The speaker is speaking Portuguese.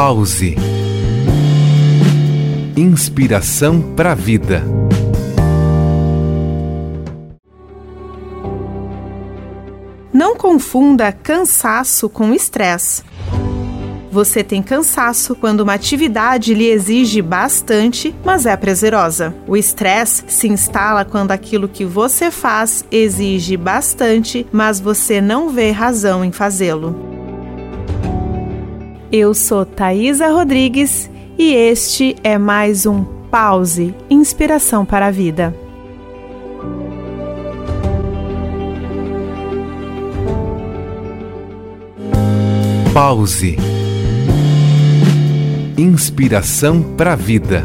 Pause. Inspiração para a vida. Não confunda cansaço com estresse. Você tem cansaço quando uma atividade lhe exige bastante, mas é prazerosa. O estresse se instala quando aquilo que você faz exige bastante, mas você não vê razão em fazê-lo. Eu sou Thaisa Rodrigues e este é mais um Pause Inspiração para a Vida. Pause. Inspiração para a vida.